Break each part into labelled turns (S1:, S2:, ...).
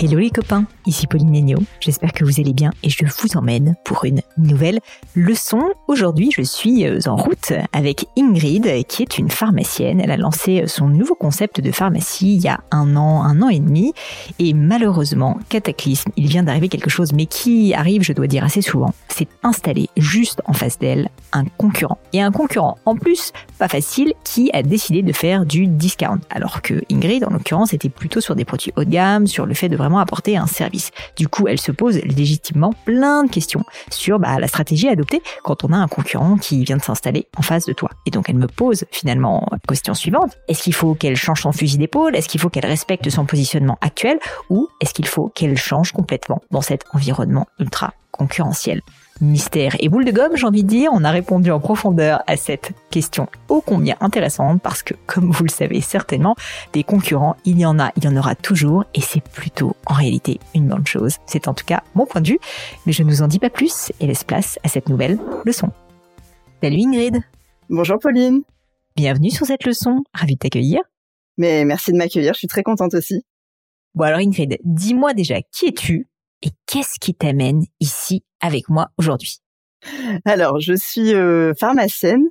S1: Hello les copains, ici Pauline Agneau. J'espère que vous allez bien et je vous emmène pour une nouvelle leçon. Aujourd'hui, je suis euh, en route avec Ingrid, qui est une pharmacienne. Elle a lancé son nouveau concept de pharmacie il y a un an, un an et demi. Et malheureusement, cataclysme, il vient d'arriver quelque chose, mais qui arrive, je dois dire assez souvent, c'est installer juste en face d'elle un concurrent. Et un concurrent, en plus, pas facile, qui a décidé de faire du discount. Alors que Ingrid, en l'occurrence, était plutôt sur des produits haut de gamme, sur le fait de vraiment apporter un service. Du coup, elle se pose légitimement plein de questions sur bah, la stratégie à adopter quand on a un concurrent qui vient de s'installer en face de toi. Et donc, elle me pose finalement la question suivante. Est-ce qu'il faut qu'elle change son fusil d'épaule? Est-ce qu'il faut qu'elle respecte son positionnement actuel? Ou est-ce qu'il faut qu'elle change complètement dans cet environnement ultra concurrentiel? Mystère et boule de gomme, j'ai envie de dire, on a répondu en profondeur à cette question ô combien intéressante parce que, comme vous le savez certainement, des concurrents, il y en a, il y en aura toujours et c'est plutôt en réalité une bonne chose. C'est en tout cas mon point de vue, mais je ne vous en dis pas plus et laisse place à cette nouvelle leçon. Salut Ingrid.
S2: Bonjour Pauline.
S1: Bienvenue sur cette leçon, ravi de t'accueillir.
S2: Mais merci de m'accueillir, je suis très contente aussi.
S1: Bon alors Ingrid, dis-moi déjà qui es-tu et qu'est-ce qui t'amène ici avec moi aujourd'hui?
S2: Alors, je suis euh, pharmacienne.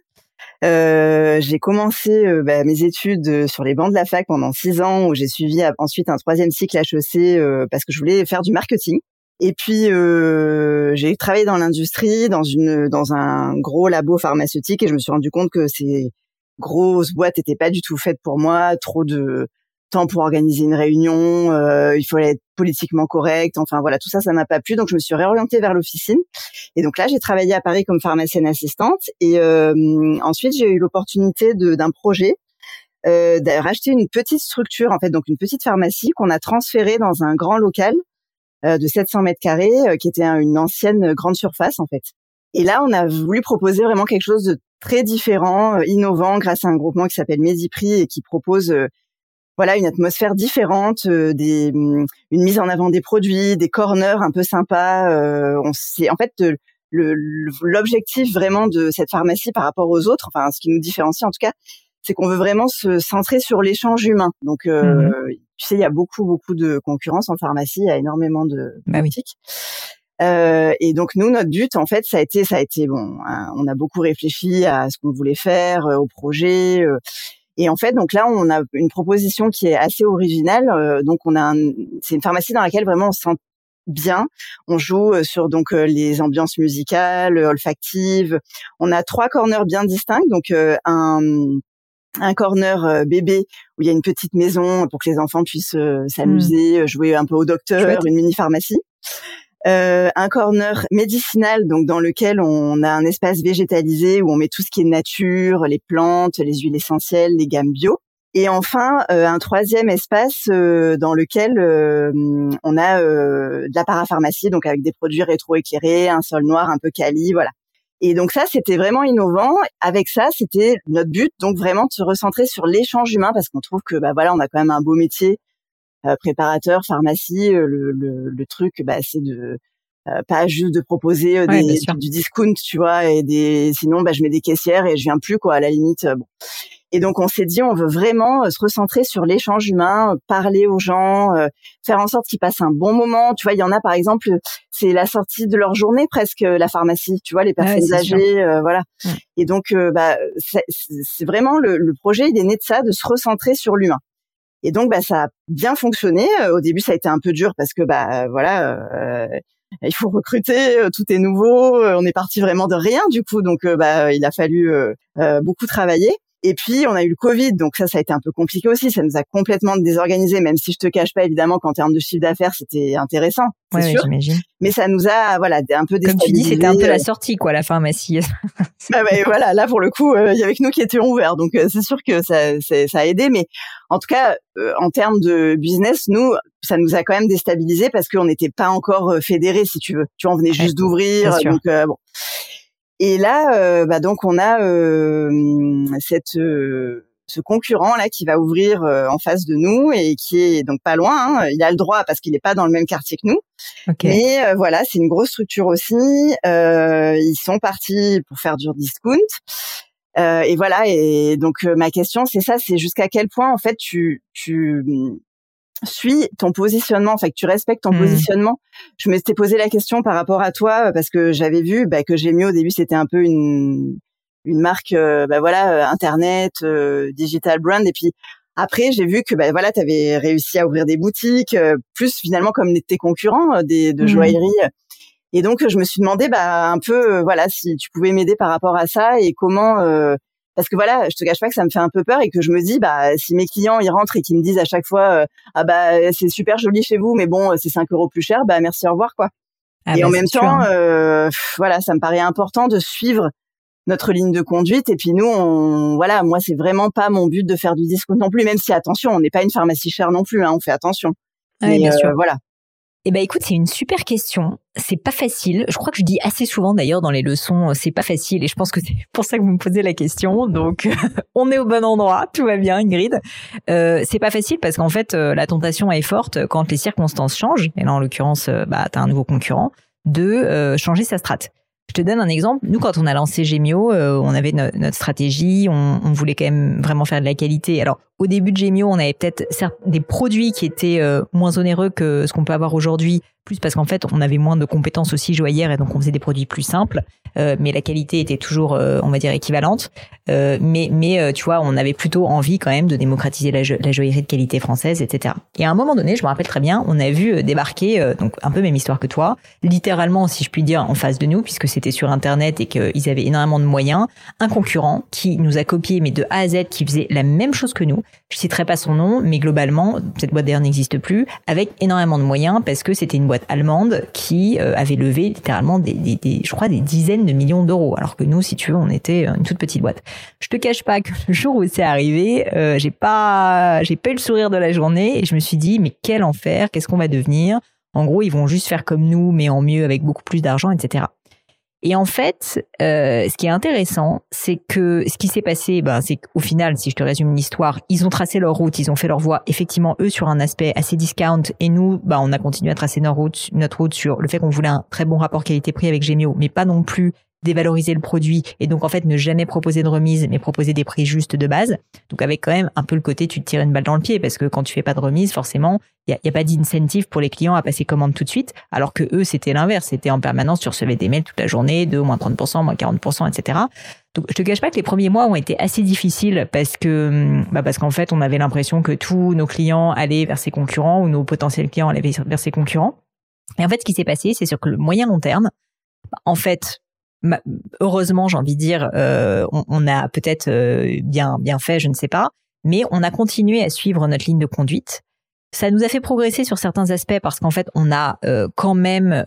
S2: Euh, j'ai commencé euh, bah, mes études sur les bancs de la fac pendant six ans, où j'ai suivi ensuite un troisième cycle HEC parce que je voulais faire du marketing. Et puis j'ai travaillé dans l'industrie, dans une dans un gros labo pharmaceutique, et je me suis rendu compte que ces grosses boîtes n'étaient pas du tout faites pour moi. Trop de temps pour organiser une réunion, euh, il fallait être politiquement correct. Enfin voilà, tout ça, ça m'a pas plu. Donc je me suis réorientée vers l'officine. Et donc là, j'ai travaillé à Paris comme pharmacienne assistante. Et euh, ensuite, j'ai eu l'opportunité d'un projet euh, de racheter une petite structure, en fait, donc une petite pharmacie qu'on a transférée dans un grand local euh, de 700 mètres carrés, euh, qui était une ancienne grande surface, en fait. Et là, on a voulu proposer vraiment quelque chose de très différent, innovant, grâce à un groupement qui s'appelle Mediprix et qui propose voilà une atmosphère différente, euh, des, mm, une mise en avant des produits, des corners un peu sympas. Euh, on c'est en fait l'objectif vraiment de cette pharmacie par rapport aux autres, enfin ce qui nous différencie en tout cas, c'est qu'on veut vraiment se centrer sur l'échange humain. Donc euh, mmh tu sais, il y a beaucoup beaucoup de concurrence en pharmacie, il y a énormément de
S1: bah
S2: boutiques. Euh, et donc nous, notre but, en fait, ça a été, ça a été bon. Hein, on a beaucoup réfléchi à ce qu'on voulait faire, au projet. Et en fait, donc là, on a une proposition qui est assez originale. Euh, donc, on a, c'est une pharmacie dans laquelle vraiment on se sent bien. On joue euh, sur donc euh, les ambiances musicales, olfactives. On a trois corners bien distincts. Donc un un corner bébé où il y a une petite maison pour que les enfants puissent s'amuser, mmh. jouer un peu au docteur, une mini pharmacie. Euh, un corner médicinal, donc dans lequel on a un espace végétalisé où on met tout ce qui est nature, les plantes, les huiles essentielles, les gammes bio. Et enfin, euh, un troisième espace euh, dans lequel on a de la parapharmacie, donc avec des produits rétroéclairés, un sol noir un peu quali, voilà. Et donc ça, c'était vraiment innovant. Avec ça, c'était notre but, donc vraiment de se recentrer sur l'échange humain, parce qu'on trouve que bah voilà, on a quand même un beau métier euh, préparateur, pharmacie, euh, le, le, le truc, bah, c'est de euh, pas juste de proposer des, du, discount, tu vois, et des sinon bah je mets des caissières et je viens plus quoi à la limite. bon. Et donc on s'est dit on veut vraiment se recentrer sur l'échange humain, parler aux gens, faire en sorte qu'ils passent un bon moment. Tu vois, il y en a par exemple, c'est la sortie de leur journée presque la pharmacie. Tu vois, les personnes âgées, voilà. Et donc bah c'est vraiment le, le projet, il est né de ça, de se recentrer sur l'humain. Et donc, bah, ça a bien fonctionné. Euh, au début, ça a été un peu dur parce que, bah, voilà, euh, il faut recruter, euh, tout est nouveau. On est parti vraiment de rien, du coup. Donc, bah, il a fallu beaucoup travailler. Et puis, on a eu le Covid, donc ça, ça a été un peu compliqué aussi. Ça nous a complètement désorganisé, même si je te cache pas, évidemment, qu'en termes de chiffre d'affaires, c'était intéressant, c'est sûr. Mais ça nous a, voilà, un peu
S1: Comme tu dis, c'était un peu la sortie, quoi, la pharmacie.
S2: ah bah, voilà, là, pour le coup, euh, il y avait que nous qui étions ouverts, donc euh, c'est sûr que ça, ça a aidé. Mais en tout cas, euh, en termes de business, nous, ça nous a quand même déstabilisé parce qu'on n'était pas encore fédérés, si tu veux. Tu vois, on venait juste d'ouvrir, donc bon. Et là, euh, bah donc on a euh, cette euh, ce concurrent là qui va ouvrir en face de nous et qui est donc pas loin. Hein. Il a le droit parce qu'il n'est pas dans le même quartier que nous. Mais voilà, c'est une grosse structure aussi. ils sont partis pour faire du discount. et voilà. Et donc ma question, c'est ça, c'est jusqu'à quel point en fait tu tu suis ton positionnement, enfin que tu respectes ton
S1: Hmm.
S2: positionnement. Je m'étais posé la question par rapport à toi euh, parce que j'avais vu bah, que Gémio au début c'était un peu une une marque, euh, bah voilà, euh, internet, euh, digital brand, et puis après j'ai vu que bah voilà, tu avais réussi à ouvrir des boutiques, euh, plus finalement comme tes concurrents euh, des de
S1: Mhm.
S2: joaillerie. Et donc je me suis demandé bah un peu voilà si tu pouvais m'aider par rapport à ça et comment euh, parce que voilà, je te cache pas que ça me fait un peu peur et que je me dis bah si mes clients ils rentrent et qu'ils me disent à chaque fois euh, ah bah c'est super joli chez vous mais bon c'est 5 euros plus cher bah merci au revoir quoi.
S1: Ah
S2: et
S1: bah,
S2: en même temps
S1: hein.
S2: euh, voilà ça me paraît important de suivre notre ligne de conduite et puis nous on voilà moi c'est vraiment pas mon but de faire du discount non plus même si attention on n'est pas une pharmacie chère non plus hein, on fait attention. Mais,
S1: bien
S2: euh,
S1: sûr.
S2: voilà.
S1: Eh ben écoute, c'est une super question. C'est pas facile. Je crois que je dis assez souvent d'ailleurs dans les leçons, euh, c'est pas facile. Et je pense que c'est pour ça que vous me posez la question. Donc on est au bon endroit, tout va bien, Ingrid. Euh, c'est pas facile parce qu'en fait euh, la tentation est forte quand les circonstances changent. Et là en l'occurrence, euh, bah t'as un nouveau concurrent de changer sa strate. Je te donne un exemple. Nous, quand on a lancé Gemio, euh, on avait no- notre stratégie, on, on voulait quand même vraiment faire de la qualité. Alors, au début de Gemio, on avait peut-être des produits qui étaient euh, moins onéreux que ce qu'on peut avoir aujourd'hui, plus parce qu'en fait, on avait moins de compétences aussi joaillères et donc on faisait des produits plus simples. Euh, mais la qualité était toujours, euh, on va dire, équivalente. Euh, mais, mais euh, tu vois, on avait plutôt envie quand même de démocratiser la, la joaillerie de qualité française, etc. Et à un moment donné, je me rappelle très bien, on a vu euh, débarquer, donc un peu même histoire que toi, littéralement, si je puis dire, en face de nous, puisque c'était sur Internet et qu'ils avaient énormément de moyens, un concurrent qui nous a copié, mais de A à Z, qui faisait la même chose que nous. Je citerai pas son nom, mais globalement, cette boîte d'ailleurs n'existe plus, avec énormément de moyens, parce que c'était une boîte allemande qui euh, avait levé littéralement des, des, je crois, des dizaines de millions d'euros, alors que nous, si tu veux, on était une toute petite boîte. Je te cache pas que le jour où c'est arrivé, euh, j'ai pas, j'ai pas eu le sourire de la journée, et je me suis dit, mais quel enfer, qu'est-ce qu'on va devenir? En gros, ils vont juste faire comme nous, mais en mieux, avec beaucoup plus d'argent, etc. Et en fait, euh, ce qui est intéressant, c'est que ce qui s'est passé, ben, c'est qu'au final, si je te résume l'histoire, ils ont tracé leur route, ils ont fait leur voie, effectivement, eux, sur un aspect assez discount, et nous, ben, on a continué à tracer notre route, notre route sur le fait qu'on voulait un très bon rapport qualité-prix avec Gemio, mais pas non plus dévaloriser le produit et donc en fait ne jamais proposer de remise mais proposer des prix justes de base. Donc avec quand même un peu le côté tu te tires une balle dans le pied parce que quand tu fais pas de remise forcément il y a, pas d'incentive pour les clients à passer commande tout de suite alors que eux c'était l'inverse. C'était en permanence tu recevais des mails toute la journée de moins 30% moins 40% etc donc je te cache pas que les premiers mois ont été assez difficiles parce que bah parce qu'en fait on avait l'impression que tous nos clients allaient vers ses concurrents ou nos potentiels clients allaient vers ses concurrents. Et en fait ce qui s'est passé c'est sur que le moyen long terme en fait heureusement, j'ai envie de dire, euh, on, a peut-être euh, bien bien fait, je ne sais pas, mais on a continué à suivre notre ligne de conduite. Ça nous a fait progresser sur certains aspects parce qu'en fait, on a euh, quand même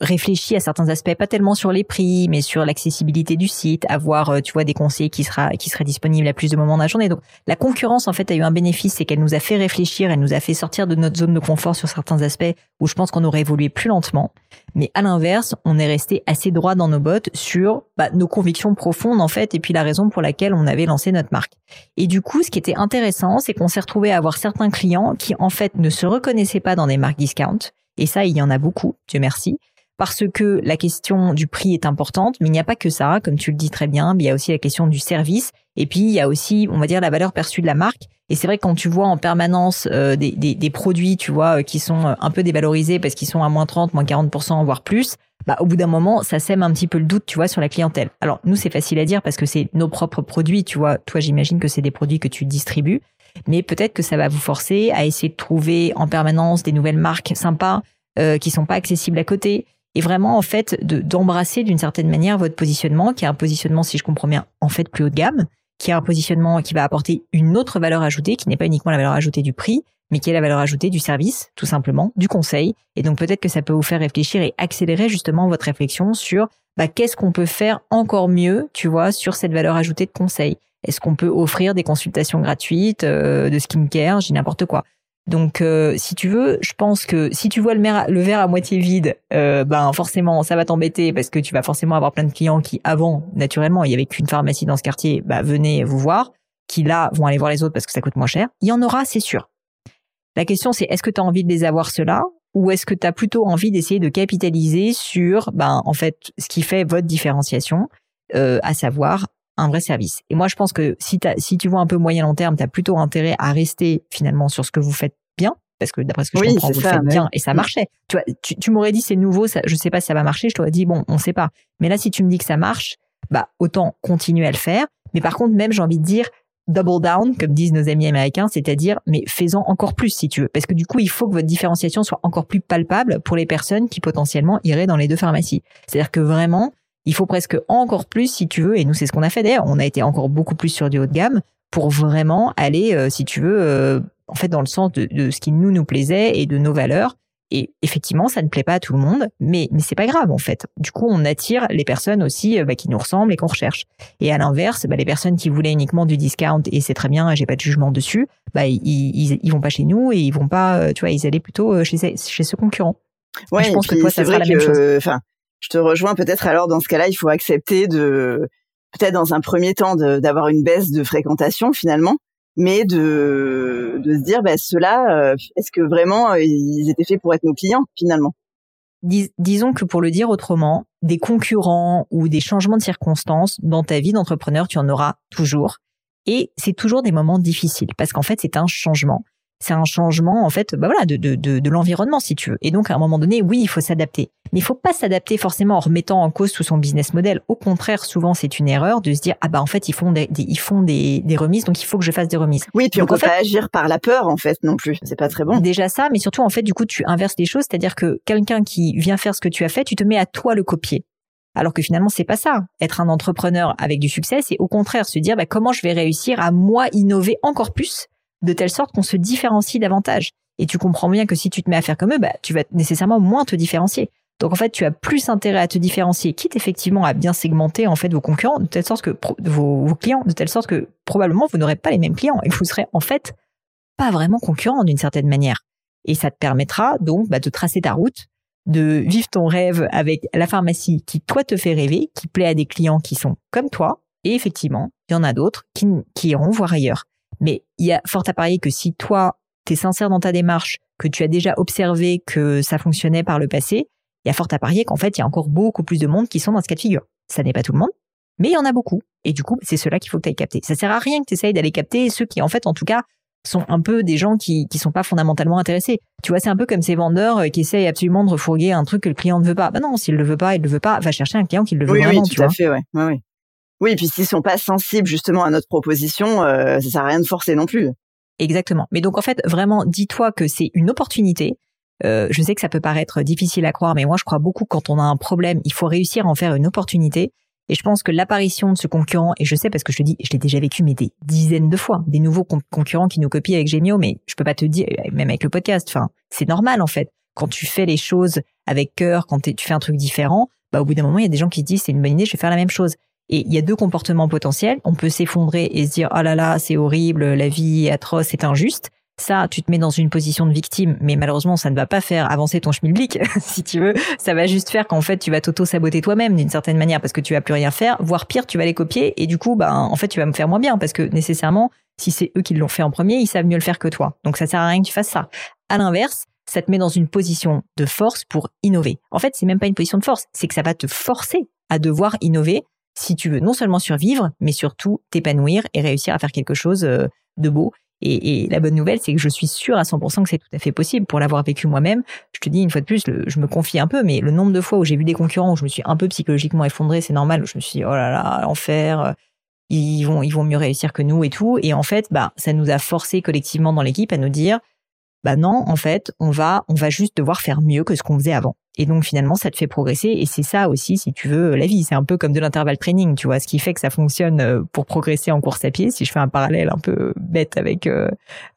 S1: réfléchi à certains aspects, pas tellement sur les prix, mais sur l'accessibilité du site, avoir, tu vois, des conseillers qui sera qui seraient disponibles à plus de moments de la journée. Donc, la concurrence, en fait, a eu un bénéfice, c'est qu'elle nous a fait réfléchir, elle nous a fait sortir de notre zone de confort sur certains aspects où je pense qu'on aurait évolué plus lentement. Mais à l'inverse, on est resté assez droit dans nos bottes sur bah, nos convictions profondes, en fait, et puis la raison pour laquelle on avait lancé notre marque. Et du coup, ce qui était intéressant, c'est qu'on s'est retrouvé à avoir certains clients qui, en fait, ne se reconnaissaient pas dans des marques discount. Et ça, il y en a beaucoup, Dieu merci parce que la question du prix est importante, mais il n'y a pas que ça, comme tu le dis très bien, il y a aussi la question du service, et puis il y a aussi, on va dire, la valeur perçue de la marque. Et c'est vrai que quand tu vois en permanence euh, des, des, des, produits, tu vois, qui sont un peu dévalorisés parce qu'ils sont à moins 30, moins 40%, voire plus, bah, au bout d'un moment, ça sème un petit peu le doute, tu vois, sur la clientèle. Alors, nous, c'est facile à dire parce que c'est nos propres produits, tu vois. Toi, j'imagine que c'est des produits que tu distribues, mais peut-être que ça va vous forcer à essayer de trouver en permanence des nouvelles marques sympas, euh, qui sont pas accessibles à côté, et vraiment en fait de d'embrasser d'une certaine manière votre positionnement qui est un positionnement si je comprends bien en fait plus haut de gamme qui est un positionnement qui va apporter une autre valeur ajoutée qui n'est pas uniquement la valeur ajoutée du prix mais qui est la valeur ajoutée du service tout simplement du conseil. Et donc peut-être que ça peut vous faire réfléchir et accélérer justement votre réflexion sur bah, qu'est-ce qu'on peut faire encore mieux tu vois sur cette valeur ajoutée de conseil? Est-ce qu'on peut offrir des consultations gratuites euh, de skincare j'ai n'importe quoi? Donc, euh, si tu veux, je pense que si tu vois le, verre à moitié vide, euh, ben forcément, ça va t'embêter parce que tu vas forcément avoir plein de clients qui, avant, naturellement, il y avait qu'une pharmacie dans ce quartier, bah, venez vous voir, qui là vont aller voir les autres parce que ça coûte moins cher. Il y en aura, c'est sûr. La question, c'est est-ce que tu as envie de les avoir ceux-là ou est-ce que tu as plutôt envie d'essayer de capitaliser sur, ben, en fait, ce qui fait votre différenciation, euh, à savoir un vrai service? Et moi, je pense que si, si tu vois un peu moyen long terme, tu as plutôt intérêt à rester finalement sur ce que vous faites bien, parce que d'après ce que je comprends, vous le faites bien et ça marchait. Tu vois, tu, m'aurais dit c'est nouveau, ça, je sais pas si ça va marcher. Je t'aurais dit bon, on sait pas. Mais là, si tu me dis que ça marche, bah autant continuer à le faire. Mais par contre, même j'ai envie de dire double down, comme disent nos amis américains, c'est-à-dire mais faisant encore plus si tu veux, parce que du coup, il faut que votre différenciation soit encore plus palpable pour les personnes qui potentiellement iraient dans les deux pharmacies. C'est-à-dire que vraiment, il faut presque encore plus si tu veux, et nous c'est ce qu'on a fait d'ailleurs, on a été encore beaucoup plus sur du haut de gamme pour vraiment aller, euh, si tu veux, euh, en fait dans le sens de, de, ce qui nous nous plaisait et de nos valeurs. Et effectivement, ça ne plaît pas à tout le monde, mais mais c'est pas grave en fait. Du coup, on attire les personnes aussi euh, bah, qui nous ressemblent et qu'on recherche. Et à l'inverse, bah, les personnes qui voulaient uniquement du discount et c'est très bien, j'ai pas de jugement dessus, bah ils, ils, ils vont pas chez nous et ils vont pas, tu vois, ils allaient plutôt chez chez ce concurrent.
S2: Ouais, je pense que toi ça sera la même chose. Enfin, je te rejoins peut-être alors dans ce cas-là, il faut accepter de peut-être dans un premier temps d'avoir une baisse de fréquentation finalement, mais de, se dire bah, ceux-là, euh, est-ce que vraiment euh, ils étaient faits pour être nos clients finalement?
S1: Disons que pour le dire autrement, des concurrents ou des changements de circonstances dans ta vie d'entrepreneur, tu en auras toujours. Et c'est toujours des moments difficiles parce qu'en fait, c'est un changement c'est un changement en fait bah voilà de, de, de, de l'environnement si tu veux. Et donc à un moment donné oui il faut s'adapter. Mais il faut pas s'adapter forcément en remettant en cause tout son business model. Au contraire souvent c'est une erreur de se dire ah bah en fait ils font des, ils font des, des, remises donc il faut que je fasse des remises.
S2: Oui puis on peut pas agir par la peur en fait non plus. C'est pas très bon.
S1: Déjà ça mais surtout en fait du coup tu inverses les choses. C'est-à-dire que quelqu'un qui vient faire ce que tu as fait tu te mets à toi le copier. Alors que finalement c'est pas ça. Être un entrepreneur avec du succès, c'est au contraire se dire bah, comment je vais réussir à moi innover encore plus de telle sorte qu'on se différencie davantage. Et tu comprends bien que si tu te mets à faire comme eux, bah, tu vas nécessairement moins te différencier. Donc en fait, tu as plus intérêt à te différencier, quitte effectivement à bien segmenter en fait vos concurrents de telle sorte que vos, clients, de telle sorte que probablement vous n'aurez pas les mêmes clients et vous serez en fait pas vraiment concurrents d'une certaine manière. Et ça te permettra donc bah, de tracer ta route, de vivre ton rêve avec la pharmacie qui toi te fait rêver, qui plaît à des clients qui sont comme toi. Et effectivement, il y en a d'autres qui iront voir ailleurs. Mais il y a fort à parier que si toi, tu es sincère dans ta démarche, que tu as déjà observé que ça fonctionnait par le passé, il y a fort à parier qu'en fait, il y a encore beaucoup plus de monde qui sont dans ce cas de figure. Ça n'est pas tout le monde, mais il y en a beaucoup. Et du coup, c'est ceux-là qu'il faut que tu ailles capter. Ça sert à rien que tu essayes d'aller capter ceux qui, en fait, en tout cas, sont un peu des gens qui qui sont pas fondamentalement intéressés. Tu vois, c'est un peu comme ces vendeurs euh, qui essayent absolument de refourguer un truc que le client ne veut pas. Bah non, s'il le veut pas, il le veut pas. Va chercher un client qui le veut vraiment.
S2: Oui, tout à fait, ouais. ouais, oui, puis s'ils sont pas sensibles justement à notre proposition, euh, ça sert à rien de forcer non plus.
S1: Exactement. Mais donc en fait, vraiment, dis-toi que c'est une opportunité. Euh, je sais que ça peut paraître difficile à croire, mais moi je crois beaucoup quand on a un problème, il faut réussir à en faire une opportunité. Et je pense que l'apparition de ce concurrent, et je sais parce que je te dis, je l'ai déjà vécu, mais des dizaines de fois, des nouveaux concurrents qui nous copient avec Gemio, mais je peux pas te dire, même avec le podcast, enfin, c'est normal en fait. Quand tu fais les choses avec cœur, quand tu fais un truc différent, bah au bout d'un moment, il y a des gens qui se disent, c'est une bonne idée, je vais faire la même chose. Et il y a deux comportements potentiels. On peut s'effondrer et se dire, oh là là, c'est horrible, la vie est atroce, c'est injuste. Ça, tu te mets dans une position de victime, mais malheureusement, ça ne va pas faire avancer ton schmilblick, si tu veux. Ça va juste faire qu'en fait, tu vas t'auto-saboter toi-même d'une certaine manière parce que tu vas plus rien faire, voire pire, tu vas les copier et du coup, ben, en fait, tu vas me faire moins bien parce que nécessairement, si c'est eux qui l'ont fait en premier, ils savent mieux le faire que toi. Donc, ça sert à rien que tu fasses ça. À l'inverse, ça te met dans une position de force pour innover. En fait, c'est même pas une position de force, c'est que ça va te forcer à devoir innover si tu veux non seulement survivre, mais surtout t'épanouir et réussir à faire quelque chose euh, de beau. Et, la bonne nouvelle, c'est que je suis sûre à 100% que c'est tout à fait possible pour l'avoir vécu moi-même. Je te dis une fois de plus, je me confie un peu, mais le nombre de fois où j'ai vu des concurrents où je me suis un peu psychologiquement effondrée, c'est normal. Où je me suis dit, oh là là, l'enfer, euh, ils vont, ils vont mieux réussir que nous et tout. Et en fait, bah, ça nous a forcé collectivement dans l'équipe à nous dire, bah non, en fait, on va, on va juste devoir faire mieux que ce qu'on faisait avant. Et donc finalement, ça te fait progresser. Et c'est ça aussi, si tu veux, la vie. C'est un peu comme de l'intervalle training, tu vois. Ce qui fait que ça fonctionne euh, pour progresser en course à pied. Si je fais un parallèle un peu bête avec euh,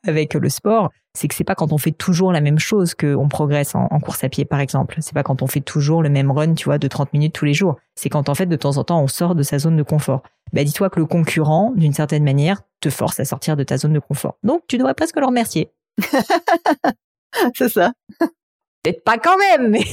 S1: avec le sport, c'est que c'est pas quand on fait toujours la même chose qu'on progresse en, course à pied, par exemple. C'est pas quand on fait toujours le même run, tu vois, de 30 minutes tous les jours. C'est quand en fait de temps en temps on sort de sa zone de confort. Bah dis-toi que le concurrent, d'une certaine manière, te force à sortir de ta zone de confort. Donc tu devrais presque le remercier.
S2: c'est ça.
S1: Peut-être pas quand même, mais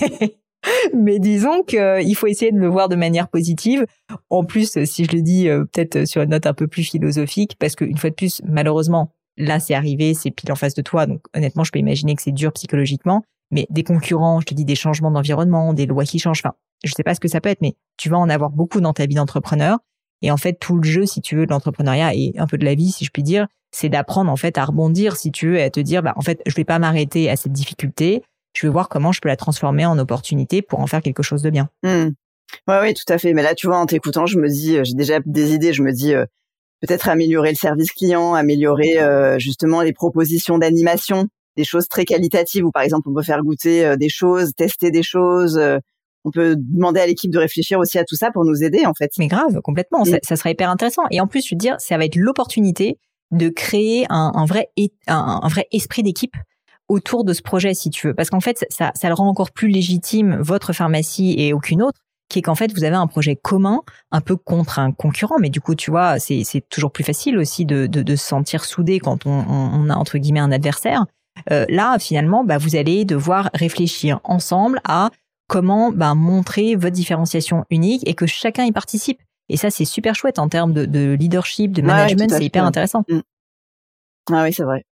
S1: mais disons qu'il faut essayer de le voir de manière positive. En plus, si je le dis euh, peut-être sur une note un peu plus philosophique, parce qu'une fois de plus, malheureusement, là c'est arrivé, c'est pile en face de toi, donc honnêtement, je peux imaginer que c'est dur psychologiquement. Mais des concurrents, je te dis des changements d'environnement, des lois qui changent. Enfin, je sais pas ce que ça peut être, mais tu vas en avoir beaucoup dans ta vie d'entrepreneur. Et en fait, tout le jeu, si tu veux, de l'entrepreneuriat et un peu de la vie, si je puis dire, c'est d'apprendre en fait à rebondir, si tu veux, et à te dire, bah, en fait, je vais pas m'arrêter à cette difficulté. Je vais voir comment je peux la transformer en opportunité pour en faire quelque chose de bien.
S2: Mmh. Ouais, oui, tout à fait. Mais là, tu vois, en t'écoutant, je me dis, euh, j'ai déjà des idées. Je me dis, euh, peut-être améliorer le service client, améliorer euh, justement les propositions d'animation, des choses très qualitatives où par exemple on peut faire goûter des choses, tester des choses. On peut demander à l'équipe de réfléchir aussi à tout ça pour nous aider en fait.
S1: Mais grave, complètement. Ça, ça, serait hyper intéressant. Et en plus, je veux dire, ça va être l'opportunité de créer un, un vrai un, un vrai esprit d'équipe autour de ce projet, si tu veux, parce qu'en fait, ça, ça le rend encore plus légitime votre pharmacie et aucune autre qui est qu'en fait vous avez un projet commun, un peu contre un concurrent, mais du coup tu vois c'est toujours plus facile aussi de, de, de, se sentir soudé quand on, on, a entre guillemets un adversaire. Euh, là finalement bah, vous allez devoir réfléchir ensemble à comment bah, montrer votre différenciation unique et que chacun y participe. Et ça c'est super chouette en termes de, de leadership, de management, c'est hyper intéressant. Mm.
S2: Ah oui c'est vrai.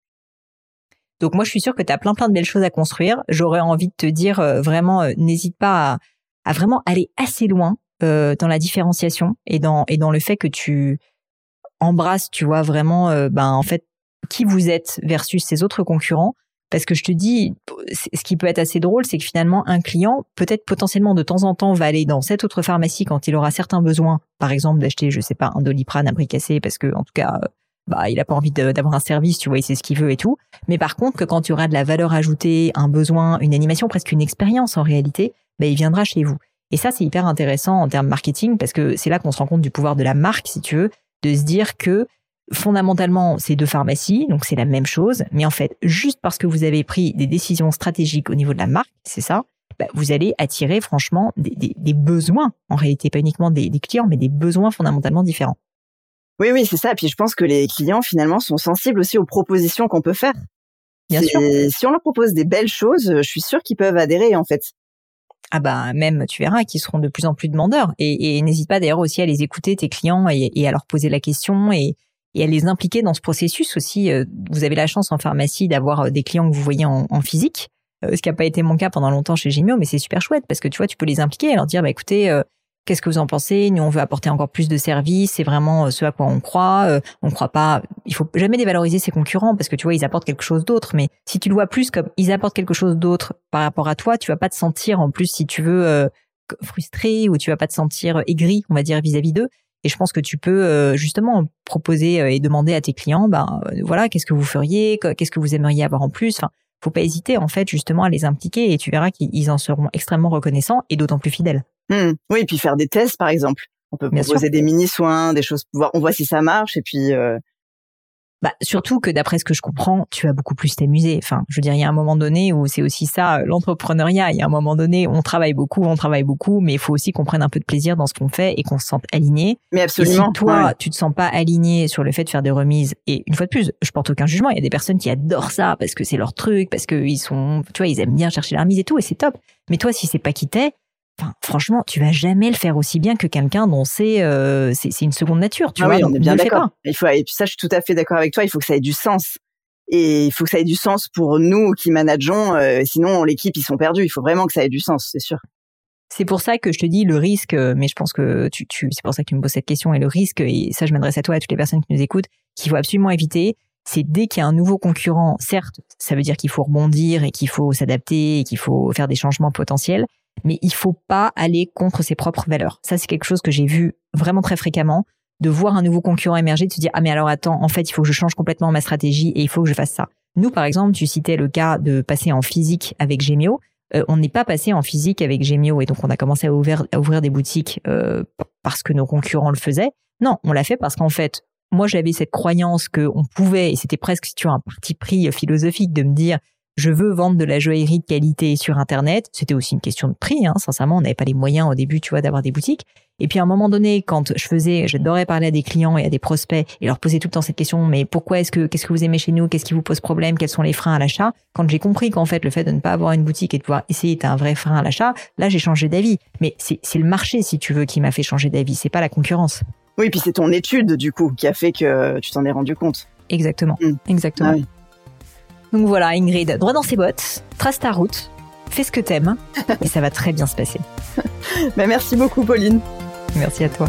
S1: Donc moi je suis sûre que tu as plein plein de belles choses à construire. J'aurais envie de te dire euh, vraiment euh, n'hésite pas à à vraiment aller assez loin euh, dans la différenciation et dans et dans le fait que tu embrasses, tu vois vraiment, ben en fait qui vous êtes versus ces autres concurrents. Parce que je te dis, ce qui peut être assez drôle, c'est que finalement, un client, peut-être potentiellement de temps en temps, va aller dans cette autre pharmacie quand il aura certains besoins, par exemple d'acheter, je sais pas, un doliprane à prix cassé, parce que en tout cas, bah, il a pas envie d'avoir un service, tu vois, il sait ce qu'il veut et tout. Mais par contre, que quand tu auras de la valeur ajoutée, un besoin, une animation, presque une expérience en réalité, bah, il viendra chez vous. Et ça, c'est hyper intéressant en termes marketing parce que c'est là qu'on se rend compte du pouvoir de la marque, si tu veux, de se dire que fondamentalement, c'est deux pharmacies, donc c'est la même chose. Mais en fait, juste parce que vous avez pris des décisions stratégiques au niveau de la marque, c'est ça, bah, vous allez attirer franchement des, des, besoins, en réalité, pas uniquement des, des clients, mais des besoins fondamentalement différents.
S2: Oui, oui, c'est ça. Puis je pense que les clients, finalement, sont sensibles aussi aux propositions qu'on peut faire.
S1: Bien sûr.
S2: Si on leur propose des belles choses, je suis sûre qu'ils peuvent adhérer, en fait
S1: ah bah même tu verras qu'ils seront de plus en plus demandeurs et, n'hésite pas d'ailleurs aussi à les écouter tes clients et, à leur poser la question et, à les impliquer dans ce processus aussi. Euh, vous avez la chance en pharmacie d'avoir euh, des clients que vous voyez en, physique, euh, ce qui n'a pas été mon cas pendant longtemps chez Gemio, mais c'est super chouette parce que tu vois tu peux les impliquer et leur dire bah écoutez Qu'est-ce que vous en pensez? Nous, on veut apporter encore plus de services. C'est vraiment euh, ce à quoi on croit. Euh, on croit pas. Il faut jamais dévaloriser ses concurrents parce que tu vois, ils apportent quelque chose d'autre. Mais si tu le vois plus comme ils apportent quelque chose d'autre par rapport à toi, tu vas pas te sentir en plus, si tu veux, euh, frustré ou tu vas pas te sentir aigri, on va dire, vis-à-vis d'eux. Et je pense que tu peux justement proposer et demander à tes clients, ben voilà, qu'est-ce que vous feriez, qu'est-ce que vous aimeriez avoir en plus. Enfin, faut pas hésiter en fait justement à les impliquer et tu verras qu'ils en seront extrêmement reconnaissants et d'autant plus fidèles.
S2: Mmh. Oui, et puis faire des tests, par exemple. On peut proposer des mini-soins, des choses, on voit si ça marche, et puis... Euh...
S1: Bah, surtout que d'après ce que je comprends, tu vas beaucoup plus t'amuser. Enfin, je veux dire, il y a un moment donné où c'est aussi ça, l'entrepreneuriat. Il y a un moment donné, on travaille beaucoup, on travaille beaucoup, mais il faut aussi qu'on prenne un peu de plaisir dans ce qu'on fait et qu'on se sente aligné.
S2: Mais absolument.
S1: Et si toi, tu te sens pas aligné sur le fait de faire des remises, et une fois de plus, je porte aucun jugement. Il y a des personnes qui adorent ça parce que c'est leur truc, parce qu'ils sont, tu vois, ils aiment bien chercher la remise et tout, et c'est top. Mais toi, si c'est pas qui t'es, Enfin, franchement, tu vas jamais le faire aussi bien que quelqu'un dont c'est euh, c'est une seconde nature. Tu
S2: ah
S1: vois,
S2: oui, on est bien d'accord. Il faut et puis ça, je suis tout à fait d'accord avec toi. Il faut que ça ait du sens et il faut que ça ait du sens pour nous qui manageons. Euh, sinon, l'équipe ils sont perdus. Il faut vraiment que ça ait du sens, c'est sûr.
S1: C'est pour ça que je te dis le risque, euh, mais je pense que tu, tu c'est pour ça que tu me poses cette question et le risque, et ça je m'adresse à toi et à toutes les personnes qui nous écoutent, qu'il faut absolument éviter, c'est dès qu'il y a un nouveau concurrent, certes, ça veut dire qu'il faut rebondir et qu'il faut s'adapter et qu'il faut faire des changements potentiels, mais il faut pas aller contre ses propres valeurs. Ça, c'est quelque chose que j'ai vu vraiment très fréquemment, de voir un nouveau concurrent émerger, de se dire ah mais alors attends, en fait, il faut que je change complètement ma stratégie et il faut que je fasse ça. Nous, par exemple, tu citais le cas de passer en physique avec Gemio. Euh, on n'est pas passé en physique avec Gemio et donc on a commencé à ouvrir, des boutiques euh, parce que nos concurrents le faisaient. Non, on l'a fait parce qu'en fait, moi j'avais cette croyance qu'on pouvait, et c'était presque si tu as un parti pris philosophique de me dire je veux vendre de la joaillerie de qualité sur Internet. C'était aussi une question de prix. Hein. Sincèrement, on n'avait pas les moyens au début, tu vois, d'avoir des boutiques. Et puis à un moment donné, quand je faisais, j'adorais parler à des clients et à des prospects et leur poser tout le temps cette question, mais pourquoi est-ce que, qu'est-ce que vous aimez chez nous, qu'est-ce qui vous pose problème, quels sont les freins à l'achat? Quand j'ai compris qu'en fait le fait de ne pas avoir une boutique et de pouvoir essayer était un vrai frein à l'achat, là j'ai changé d'avis. Mais c'est, c'est le marché, si tu veux, qui m'a fait changer d'avis. C'est pas la concurrence.
S2: Oui, puis c'est ton étude du coup qui a fait que tu t'en es rendu compte.
S1: Exactement, mmh. exactement. Ah donc voilà, Ingrid, droit dans ses bottes, trace ta route, fais ce que t'aimes, et ça va très bien se passer.
S2: Ben, merci beaucoup, Pauline.
S1: Merci à toi.